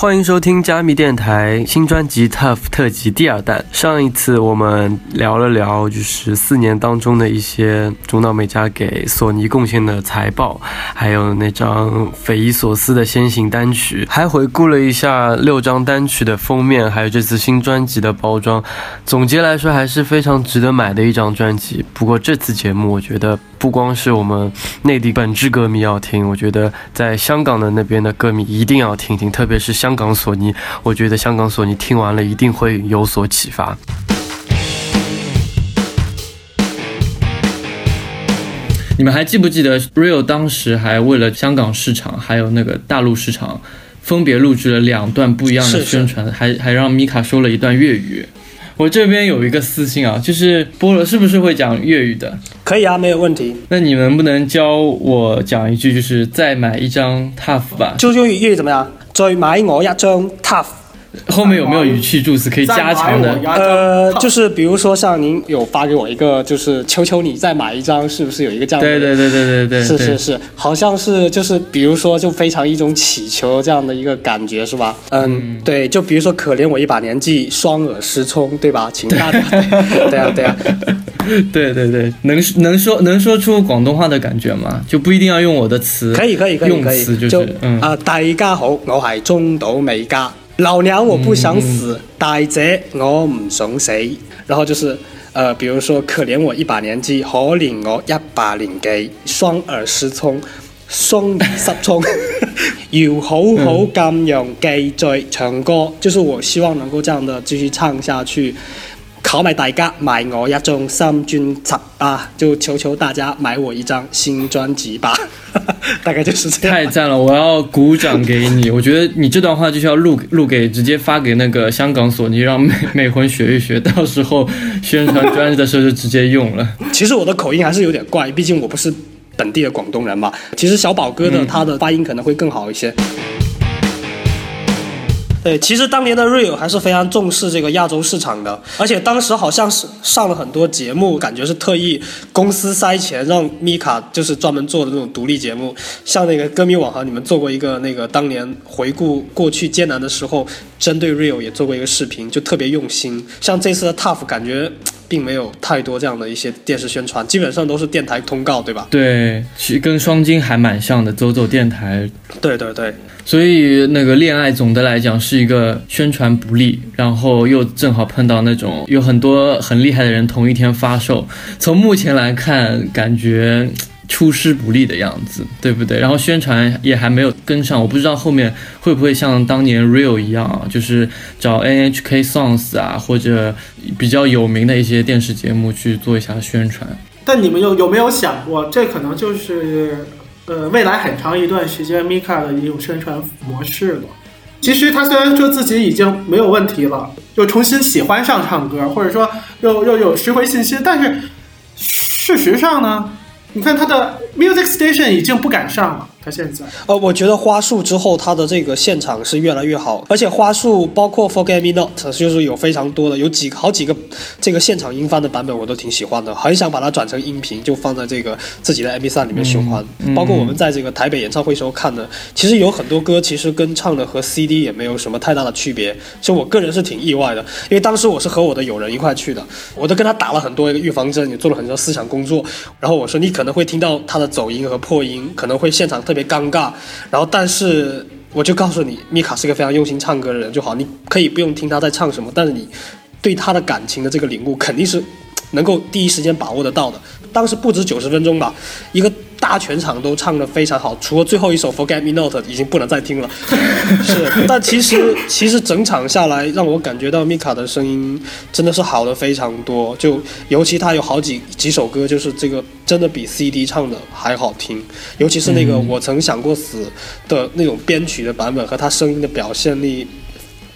欢迎收听加密电台新专辑《Tough》特辑第二弹。上一次我们聊了聊，就是四年当中的一些中岛美嘉给索尼贡献的财报，还有那张匪夷所思的先行单曲，还回顾了一下六张单曲的封面，还有这次新专辑的包装。总结来说，还是非常值得买的一张专辑。不过这次节目，我觉得不光是我们内地本质歌迷要听，我觉得在香港的那边的歌迷一定要听听，特别是香港索尼，我觉得香港索尼听完了一定会有所启发。你们还记不记得 Real 当时还为了香港市场还有那个大陆市场，分别录制了两段不一样的宣传，还还让米卡说了一段粤语。我这边有一个私信啊，就是菠萝是不是会讲粤语的？可以啊，没有问题。那你能不能教我讲一句，就是再买一张 Tough 吧？就用粤语怎么样？再买我一张 Tough。后面有没有语气助词可以加强的？呃，就是比如说像您有发给我一个，就是求求你再买一张，是不是有一个这样的？对对对对对对，是是是，好像是就是比如说就非常一种祈求这样的一个感觉是吧？嗯，对，就比如说可怜我一把年纪，双耳失聪，对吧？请大家 对啊对啊，对对对，能能说能说出广东话的感觉吗？就不一定要用我的词，可以可以可以，用词就是嗯啊，大家好，我系中岛美嘉。老娘我不想死，大姐我唔想死。然后就是，呃，比如说可怜我一把年纪，可怜我一把年纪，双耳失聪，双耳失聪，要好好咁样继续唱歌，就是我希望能够这样的继续唱下去。考买大家买我一张新专辑啊！就求求大家买我一张新专辑吧，大概就是这样。太赞了，我要鼓掌给你。我觉得你这段话就是要录录给直接发给那个香港索尼，让美 美魂学一学，到时候宣传专辑的时候就直接用了。其实我的口音还是有点怪，毕竟我不是本地的广东人嘛。其实小宝哥的他的发音可能会更好一些。对，其实当年的 Real 还是非常重视这个亚洲市场的，而且当时好像是上了很多节目，感觉是特意公司塞钱让 Mika 就是专门做的那种独立节目，像那个歌迷网哈，你们做过一个那个当年回顾过去艰难的时候，针对 Real 也做过一个视频，就特别用心。像这次的 Tough 感觉并没有太多这样的一些电视宣传，基本上都是电台通告，对吧？对，其实跟双金还蛮像的，走走电台。对对对。所以那个恋爱总的来讲是一个宣传不利，然后又正好碰到那种有很多很厉害的人同一天发售，从目前来看感觉出师不利的样子，对不对？然后宣传也还没有跟上，我不知道后面会不会像当年 Real 一样啊，就是找 NHK Songs 啊或者比较有名的一些电视节目去做一下宣传。但你们有有没有想过，这可能就是？呃，未来很长一段时间，Mika 的一种宣传模式了。其实他虽然说自己已经没有问题了，又重新喜欢上唱歌，或者说又又有拾回信心，但是事实上呢，你看他的 Music Station 已经不敢上了。他现在，呃，我觉得花束之后，他的这个现场是越来越好，而且花束包括 Forget Me Not，就是有非常多的，有几好几个这个现场音翻的版本，我都挺喜欢的，很想把它转成音频，就放在这个自己的 MP3 里面循环。包括我们在这个台北演唱会时候看的，其实有很多歌其实跟唱的和 CD 也没有什么太大的区别，所以我个人是挺意外的，因为当时我是和我的友人一块去的，我都跟他打了很多一个预防针，也做了很多思想工作，然后我说你可能会听到他的走音和破音，可能会现场。特别尴尬，然后但是我就告诉你，米卡是个非常用心唱歌的人就好，你可以不用听他在唱什么，但是你对他的感情的这个领悟肯定是能够第一时间把握得到的。当时不止九十分钟吧，一个。大全场都唱得非常好，除了最后一首《Forget Me Not》已经不能再听了。是，但其实其实整场下来，让我感觉到米卡的声音真的是好的非常多。就尤其他有好几几首歌，就是这个真的比 CD 唱的还好听。尤其是那个《我曾想过死》的那种编曲的版本和他声音的表现力。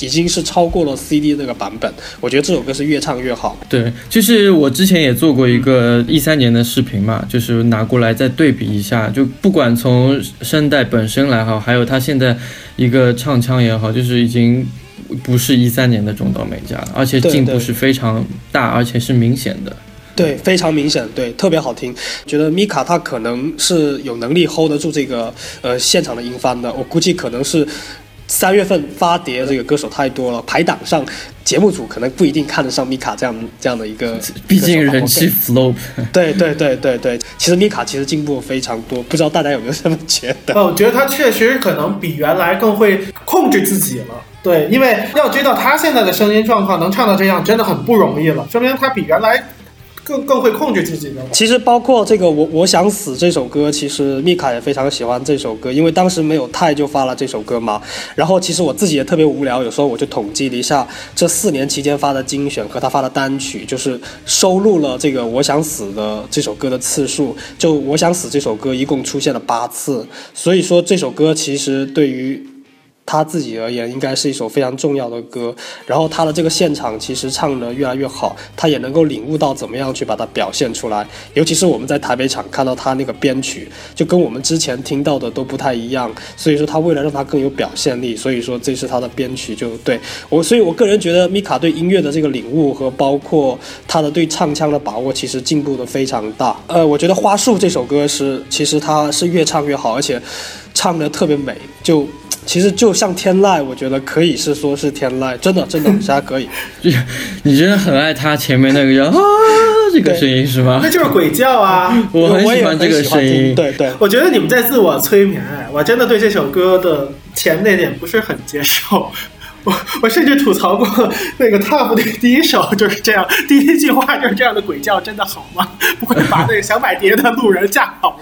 已经是超过了 CD 那个版本，我觉得这首歌是越唱越好。对，就是我之前也做过一个一三年的视频嘛，就是拿过来再对比一下，就不管从声带本身来好，还有他现在一个唱腔也好，就是已经不是一三年的中岛美嘉，而且进步是非常大，而且是明显的。对，非常明显，对，特别好听。觉得米卡他可能是有能力 hold 得住这个呃现场的音翻的，我估计可能是。三月份发碟的这个歌手太多了，排档上节目组可能不一定看得上米卡这样这样的一个，毕竟人气 flop。对对对对对，其实米卡其实进步非常多，不知道大家有没有这么觉得？哦，我觉得他确实可能比原来更会控制自己了。对，因为要知道他现在的声音状况能唱到这样，真的很不容易了，说明他比原来。更更会控制自己的。其实包括这个我我想死这首歌，其实密卡也非常喜欢这首歌，因为当时没有泰就发了这首歌嘛。然后其实我自己也特别无聊，有时候我就统计了一下这四年期间发的精选和他发的单曲，就是收录了这个我想死的这首歌的次数。就我想死这首歌一共出现了八次，所以说这首歌其实对于。他自己而言，应该是一首非常重要的歌。然后他的这个现场其实唱得越来越好，他也能够领悟到怎么样去把它表现出来。尤其是我们在台北场看到他那个编曲，就跟我们之前听到的都不太一样。所以说他为了让他更有表现力，所以说这是他的编曲就对我。所以我个人觉得米卡对音乐的这个领悟和包括他的对唱腔的把握，其实进步的非常大。呃，我觉得《花束》这首歌是，其实他是越唱越好，而且唱得特别美，就。其实就像天籁，我觉得可以是说是天籁，真的真的，大家可以。你真的很爱他前面那个叫啊这个声音是吗？那 就是鬼叫啊！我很喜欢这个声音。对对，我觉得你们在自我催眠。我真的对这首歌的前那点不是很接受。我我甚至吐槽过那个 TOP 的第一首就是这样，第一句话就是这样的鬼叫，真的好吗？不会把那个想买碟的路人吓跑。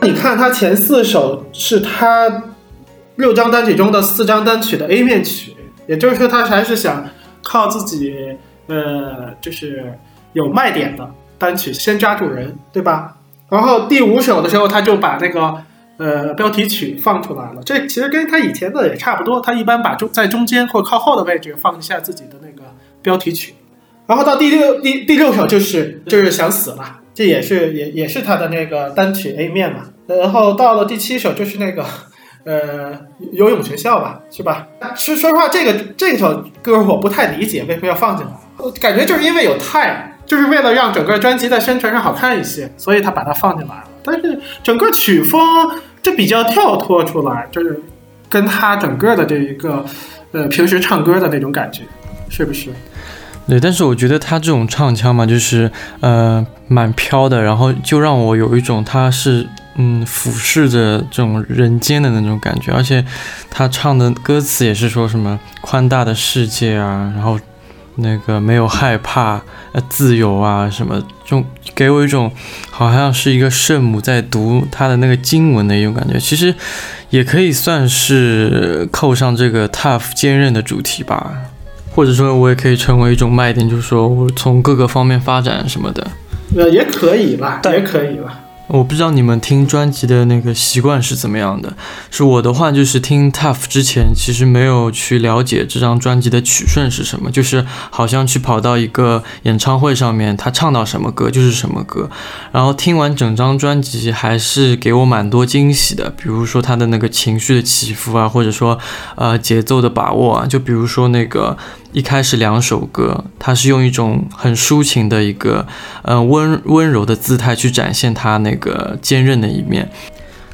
你看，他前四首是他六张单曲中的四张单曲的 A 面曲，也就是说，他还是想靠自己，呃，就是有卖点的单曲先抓住人，对吧？然后第五首的时候，他就把那个呃标题曲放出来了。这其实跟他以前的也差不多。他一般把中在中间或靠后的位置放一下自己的那个标题曲。然后到第六第第六首就是就是想死了，这也是也也是他的那个单曲 A 面嘛。然后到了第七首就是那个呃游泳学校吧，是吧？说说实话，这个这首歌我不太理解为什么要放进来，我感觉就是因为有太。就是为了让整个专辑在宣传上好看一些，所以他把它放进来了。但是整个曲风这比较跳脱出来，就是跟他整个的这一个呃平时唱歌的那种感觉，是不是？对，但是我觉得他这种唱腔嘛，就是呃蛮飘的，然后就让我有一种他是嗯俯视着这种人间的那种感觉，而且他唱的歌词也是说什么宽大的世界啊，然后。那个没有害怕，呃，自由啊，什么，就给我一种好像是一个圣母在读她的那个经文的一种感觉。其实也可以算是扣上这个 tough 坚韧的主题吧，或者说，我也可以成为一种卖点，就是说我从各个方面发展什么的。呃，也可以吧，也可以吧。我不知道你们听专辑的那个习惯是怎么样的。是我的话，就是听 Tough 之前，其实没有去了解这张专辑的曲顺是什么，就是好像去跑到一个演唱会上面，他唱到什么歌就是什么歌。然后听完整张专辑，还是给我蛮多惊喜的。比如说他的那个情绪的起伏啊，或者说呃节奏的把握啊，就比如说那个。一开始两首歌，他是用一种很抒情的一个，呃温温柔的姿态去展现他那个坚韧的一面。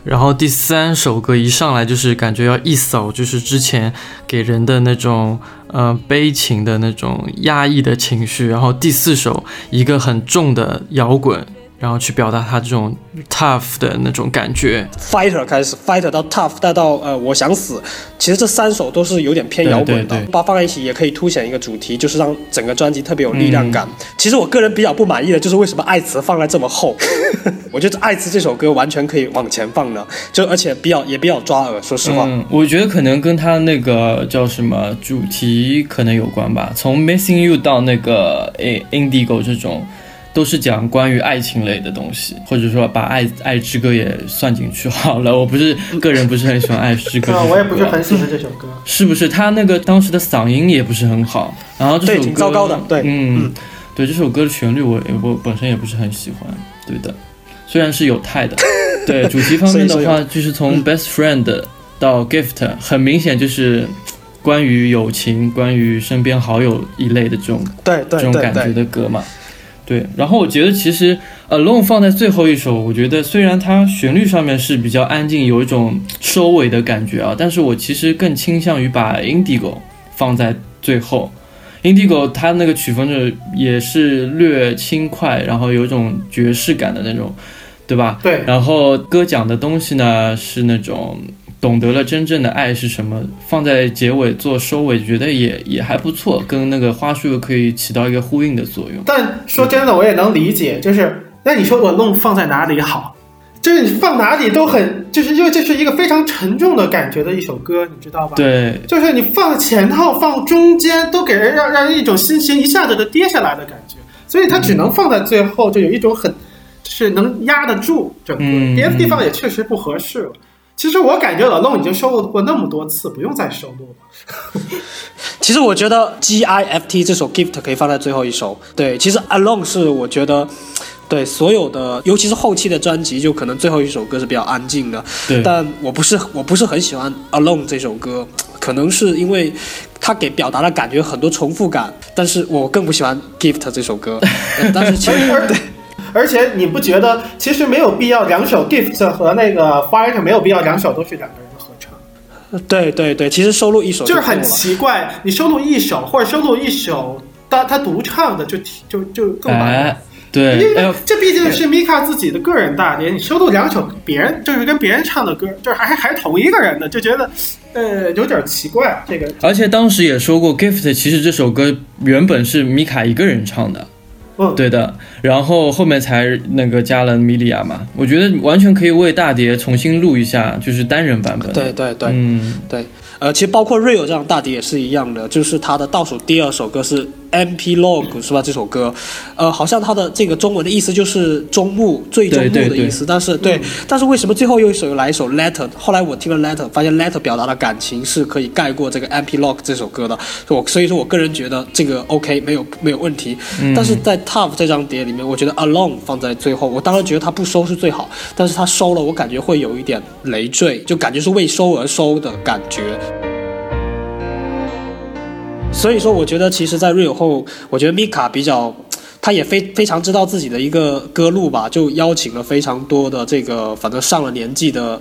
然后第三首歌一上来就是感觉要一扫，就是之前给人的那种，呃悲情的那种压抑的情绪。然后第四首一个很重的摇滚。然后去表达他这种 tough 的那种感觉，fighter 开始，fighter 到 tough，再到呃我想死，其实这三首都是有点偏摇滚的，把放在一起也可以凸显一个主题，就是让整个专辑特别有力量感。其实我个人比较不满意的就是为什么爱词放在这么后，我觉得爱词这首歌完全可以往前放的，就而且比较也比较抓耳。说实话，我觉得可能跟他那个叫什么主题可能有关吧，从 missing you 到那个诶 indigo 这种。都是讲关于爱情类的东西，或者说把爱爱之歌也算进去好了。我不是个人不是很喜欢爱之歌，我也不是很喜欢这首歌。是不是他那个当时的嗓音也不是很好？然后这首歌挺糟糕的。对，嗯，对这首歌的旋律我我本身也不是很喜欢。对的，虽然是有泰的。对主题方面的话，就是从 Best Friend 到 Gift，很明显就是关于友情、关于身边好友一类的这种对对这种感觉的歌嘛。对，然后我觉得其实 Alone 放在最后一首，我觉得虽然它旋律上面是比较安静，有一种收尾的感觉啊，但是我其实更倾向于把 Indigo 放在最后。Indigo 它那个曲风就也是略轻快，然后有一种爵士感的那种，对吧？对，然后歌讲的东西呢是那种懂得了真正的爱是什么，放在结尾做收尾，觉得也也还不错，跟那个花束又可以起到一个呼应的作用。但说真的，我也能理解，就是那你说我弄放在哪里好？就是你放哪里都很，就是因为这是一个非常沉重的感觉的一首歌，你知道吧？，对，就是你放前头、放中间，都给人让让人一种心情一下子就跌下来的感觉，所以它只能放在最后，就有一种很，就是能压得住整个，嗯别的地方也确实不合适了。其实我感觉老弄已经收录过那么多次，不用再收录了。其实我觉得 G I F T 这首 Gift 可以放在最后一首。对，其实 Alone 是我觉得。对所有的，尤其是后期的专辑，就可能最后一首歌是比较安静的。对，但我不是我不是很喜欢《Alone》这首歌，可能是因为它给表达的感觉很多重复感，但是我更不喜欢《Gift》这首歌。呃 但是其实而而且你不觉得其实没有必要两首 Gift 和那个 Fighter 没有必要两首都是两个人的合唱，对对对，其实收录一首就是很奇怪。你收录一首或者收录一首他他独唱的就就就更完美。哎，对，因为这毕竟是 Mika 自己的个人大碟，你收录两首别人就是跟别人唱的歌，就是还还同一个人的，就觉得呃有点奇怪。这个而且当时也说过，Gift 其实这首歌原本是米卡一个人唱的，嗯，对的，然后后面才那个加了米莉亚嘛，我觉得完全可以为大碟重新录一下，就是单人版本。对对对、嗯，对，呃，其实包括 Real 这样大碟也是一样的，就是他的倒数第二首歌是 MP Log 是吧？这首歌，呃，好像它的这个中文的意思就是中目、最终幕对对的意思。但是对，但是为什么最后又一首又来一首 Letter？后来我听了 Letter，发现 Letter 表达的感情是可以盖过这个 MP Log 这首歌的。我所以说我个人觉得这个 OK 没有没有问题。嗯但是在 Tough 这张碟里面，我觉得 Alone 放在最后，我当然觉得它不收是最好，但是它收了，我感觉会有一点累赘，就感觉是为收而收的感觉。所以说，我觉得其实，在 Real 后，我觉得 Mika 比较，他也非非常知道自己的一个歌路吧，就邀请了非常多的这个，反正上了年纪的。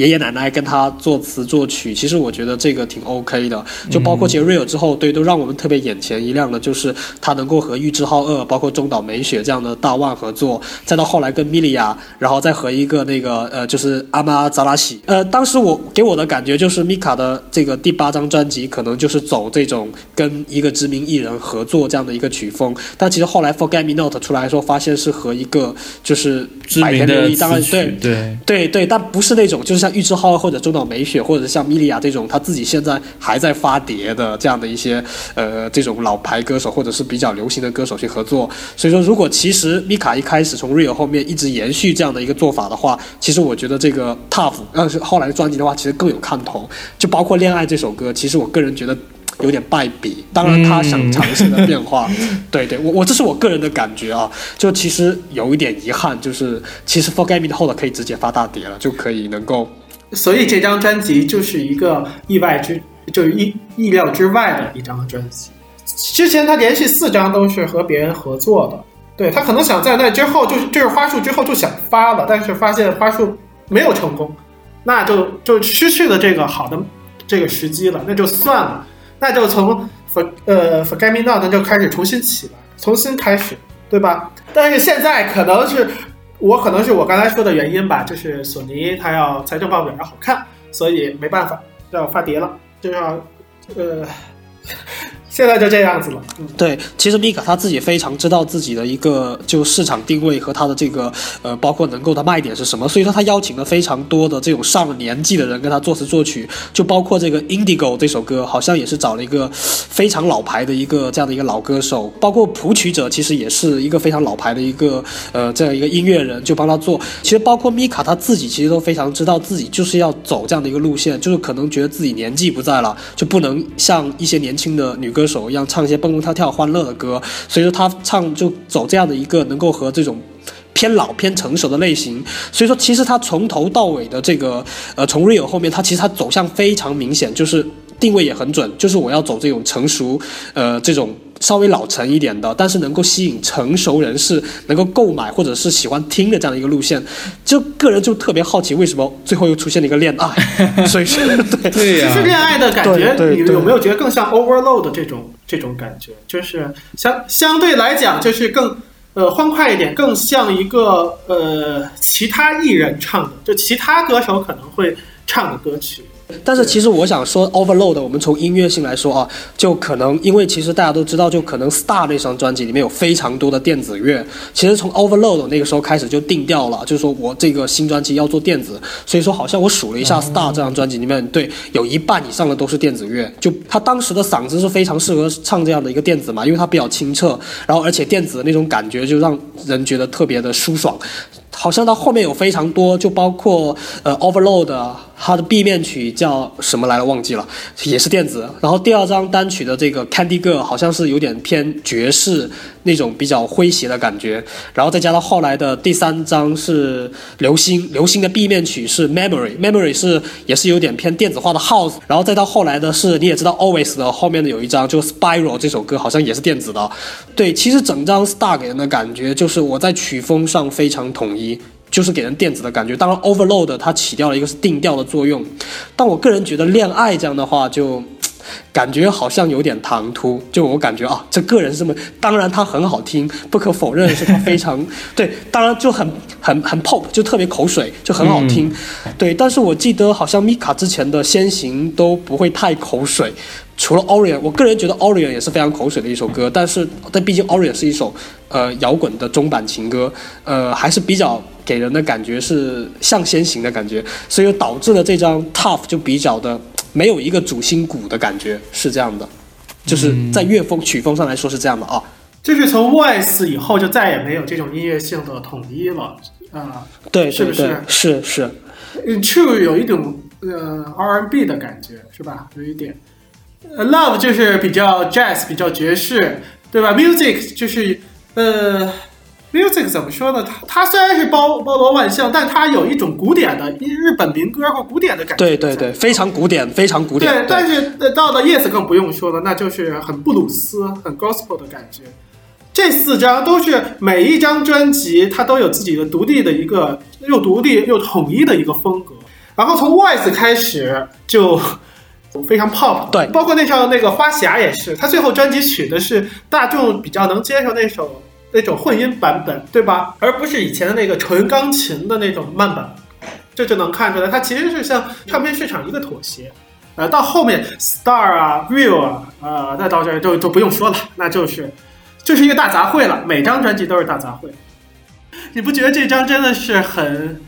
爷爷奶奶跟他作词作曲，其实我觉得这个挺 OK 的。就包括其实 Real 之后，对，都让我们特别眼前一亮的，就是他能够和玉置浩二，包括中岛美雪这样的大腕合作，再到后来跟米莉亚，然后再和一个那个呃，就是阿玛扎拉西。呃，当时我给我的感觉就是米卡的这个第八张专辑，可能就是走这种跟一个知名艺人合作这样的一个曲风。但其实后来 Forget Me Not 出来的时候，发现是和一个就是知百名的田留一，当然对，对，对对，但不是那种就是像玉置浩或者中岛美雪，或者像米莉亚这种他自己现在还在发碟的这样的一些呃这种老牌歌手或者是比较流行的歌手去合作。所以说，如果其实米卡一开始从 Real 后面一直延续这样的一个做法的话，其实我觉得这个 Tough 要是后来的专辑的话，其实更有看头。就包括《恋爱》这首歌，其实我个人觉得。有点败笔，当然他想尝试的变化，对对，我我这是我个人的感觉啊，就其实有一点遗憾，就是其实 Forget Me 的后的可以直接发大碟了，就可以能够所以这张专辑就是一个意外之，就是意意料之外的一张专辑。之前他连续四张都是和别人合作的，对他可能想在那之后就是就是花束之后就想发了，但是发现花束没有成功，那就就失去了这个好的这个时机了，那就算了，那就从 For 呃 Forget Me Not 那就开始重新起来，重新开始，对吧？但是现在可能是我可能是我刚才说的原因吧，就是索尼它要财政报表要好看，所以没办法要发碟了，就要呃，现在就这样子了。对，其实米卡他自己非常知道自己的一个就市场定位和他的这个呃，包括能够的卖点是什么，所以说他邀请了非常多的这种上了年纪的人跟他作词作曲，就包括这个 Indigo 这首歌，好像也是找了一个非常老牌的一个这样的一个老歌手，包括谱曲者其实也是一个非常老牌的一个呃这样一个音乐人，就帮他做。其实包括米卡他自己其实都非常知道自己就是要走这样的一个路线，就是可能觉得自己年纪不在了，就不能像一些年轻的女歌手手一样唱一些蹦蹦跳跳、欢乐的歌，所以说他唱就走这样的一个能够和这种偏老偏成熟的类型，所以说其实他从头到尾的这个呃从 Real 后面，他其实他走向非常明显，就是定位也很准，就是我要走这种成熟呃这种稍微老成一点的，但是能够吸引成熟人士能够购买或者是喜欢听的这样的一个路线。就个人就特别好奇，为什么最后又出现了一个恋爱？所以说对 对呀、其实恋爱的感觉，你对对对有没有觉得更像 Overload 这种这种感觉？就是相相对来讲，就是更呃欢快一点，更像一个呃其他艺人唱的，就其他歌手可能会唱的歌曲。但是其实我想说，Overload，我们从音乐性来说啊，就可能因为其实大家都知道，就可能 Star 那张专辑里面有非常多的电子乐。其实从 Overload 那个时候开始就定调了，就是说我这个新专辑要做电子。所以说好像我数了一下 Star 这张专辑里面，对，有一半以上的都是电子乐。就他当时的嗓子是非常适合唱这样的一个电子嘛，因为它比较清澈，然后而且电子的那种感觉就让人觉得特别的舒爽。好像到后面有非常多，就包括呃 Overload，它的 B 面曲叫什么来了忘记了，也是电子。然后第二张单曲的这个 Candy Girl 好像是有点偏爵士那种比较诙谐的感觉。然后再加到后来的第三张是流星，流星的 B 面曲是 Memory，Memory 是也是有点偏电子化的 House。然后再到后来的是你也知道 Always 的后面的有一张就 Spiral 这首歌好像也是电子的。对，其实整张 Star 给人的感觉就是我在曲风上非常统一。就是给人电子的感觉，当然 Overload 它起掉了一个是定调的作用，但我个人觉得恋爱这样的话就。感觉好像有点唐突，就我感觉啊，这个人是这么，当然它很好听，不可否认是它非常 对，当然就很很很 pop，就特别口水，就很好听，对。但是我记得好像米卡之前的先行都不会太口水，除了 Orion，我个人觉得 Orion 也是非常口水的一首歌，但是但毕竟 Orion 是一首呃摇滚的中版情歌，呃还是比较给人的感觉是向先行的感觉，所以导致了这张 Tough 就比较的没有一个主心骨的感觉，是这样的，就是在乐风曲风上来说是这样的啊。就是从 Voice 以后就再也没有这种音乐性的统一了啊。对是不是，是是，嗯 True 有一种呃 R&B 的感觉是吧？有一点。呃，Love 就是比较 Jazz，比较爵士，对吧？Music 就是呃，Music 怎么说呢？它它虽然是包包罗万象，但它有一种古典的日本民歌或古典的感觉。对对对，非常古典，非常古典。对，但是呃到了 Yes 更不用说了，那就是很布鲁斯、很 Gospel 的感觉。这四张都是每一张专辑，它都有自己的独立的一个又独立又统一的一个风格。然后从 Voice 开始就非常 pop，对包括那首那个花匣也是，他最后专辑取的是大众比较能接受那首那种混音版本，对吧？而不是以前的那个纯钢琴的那种慢版。这就能看出来，它其实是向唱片市场一个妥协。呃，到后面 Star 啊、Real 啊，呃，那到这儿就就不用说了，那就是就是一个大杂烩了，每张专辑都是大杂烩。你不觉得这张真的是很，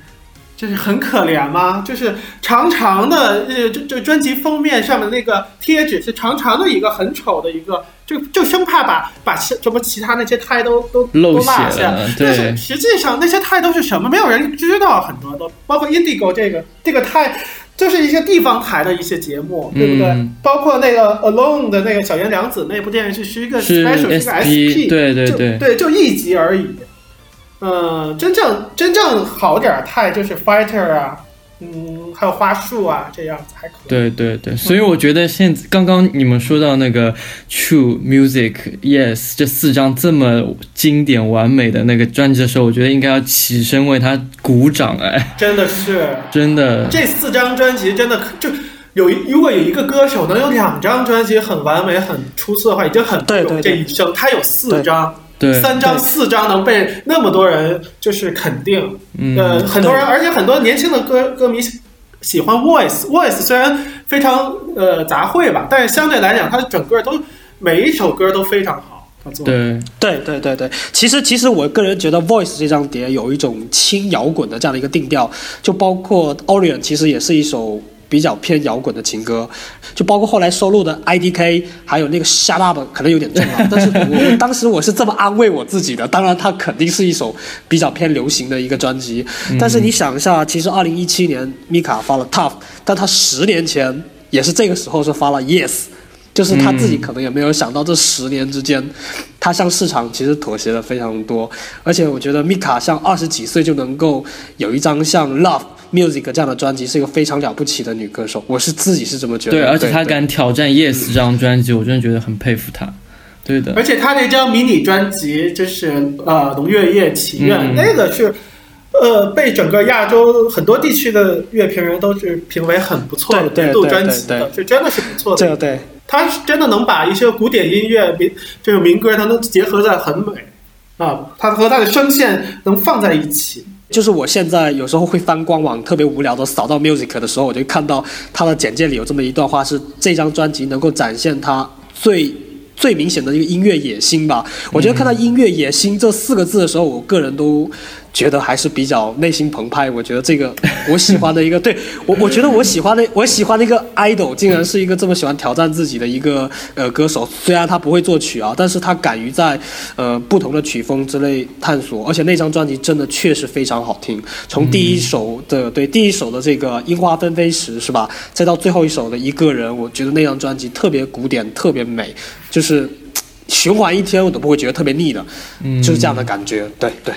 就是很可怜吗？就是长长的，呃，这这专辑封面上面那个贴纸是长长的一个很丑的一个，就就生怕把把什么其他那些胎都都漏都落下。但是实际上那些胎都是什么？没有人知道，很多都包括 Indigo 这个这个胎。就是一些地方台的一些节目，对不对？嗯包括那个 Alone 的那个小圆良子那部电视剧，是一个 special，是个 SP 对对对对，就一集而已。呃，真正真正好点儿太就是 Fighter 啊，嗯，还有花束啊，这样子还可以。对对对，所以我觉得现刚刚你们说到那个 True Music Yes 这四张这么经典完美的那个专辑的时候，我觉得应该要起身为他鼓掌哎，真的是真的，这四张专辑真的可就有一如果有一个歌手能有两张专辑很完美、很出色的话，已经很不容易对对对这一生。他有四张。对，三张、四张能被那么多人就是肯定，嗯呃，很多人，而且很多年轻的歌歌迷喜喜欢 Voice，Voice 虽然非常呃杂烩吧，但是相对来讲，它整个都每一首歌都非常好，他做。对。对对对对，其实其实我个人觉得《Voice》这张碟有一种轻摇滚的这样的一个定调，就包括《Orion》其实也是一首比较偏摇滚的情歌，就包括后来收录的《IDK》，还有那个《Shut Up》可能有点重啊，但是我我当时我是这么安慰我自己的，当然它肯定是一首比较偏流行的一个专辑，但是你想一下，其实二零一七年 Mika 发了《Tough》，但他十年前也是这个时候是发了《Yes》。就是他自己可能也没有想到，这十年之间，他向市场其实妥协了非常多。而且我觉得米卡像二十几岁就能够有一张像《Love Music》这样的专辑，是一个非常了不起的女歌手。我是自己是这么觉得。对，而且她敢挑战《Yes》这张专辑，我真的觉得很佩服她。对的，而且她那张迷你专辑就是呃《龙月夜祈愿》嗯那个是。呃，被整个亚洲很多地区的乐评人都是评为很不错的对对年度专辑对对的，是真的是不错的。这个对。她是真的能把一些古典音乐、民这种民歌，它能结合在很美啊，它和它的声线能放在一起。就是我现在有时候会翻官网，特别无聊的扫到 music 的时候，我就看到他的简介里有这么一段话，是这张专辑能够展现他最最明显的一个音乐野心吧。我觉得看到“音乐野心”这四个字的时候，我个人都觉得还是比较内心澎湃。我觉得这个 我喜欢的一个，对我我觉得我喜欢的我喜欢的一个 idol，竟然是一个这么喜欢挑战自己的一个呃歌手。虽然他不会作曲啊，但是他敢于在呃不同的曲风之类探索，而且那张专辑真的确实非常好听。从第一首的、对第一首的这个樱花纷飞时是吧，再到最后一首的一个人，我觉得那张专辑特别古典，特别美，就是。循环一天我都不会觉得特别腻的，嗯就是这样的感觉。对对。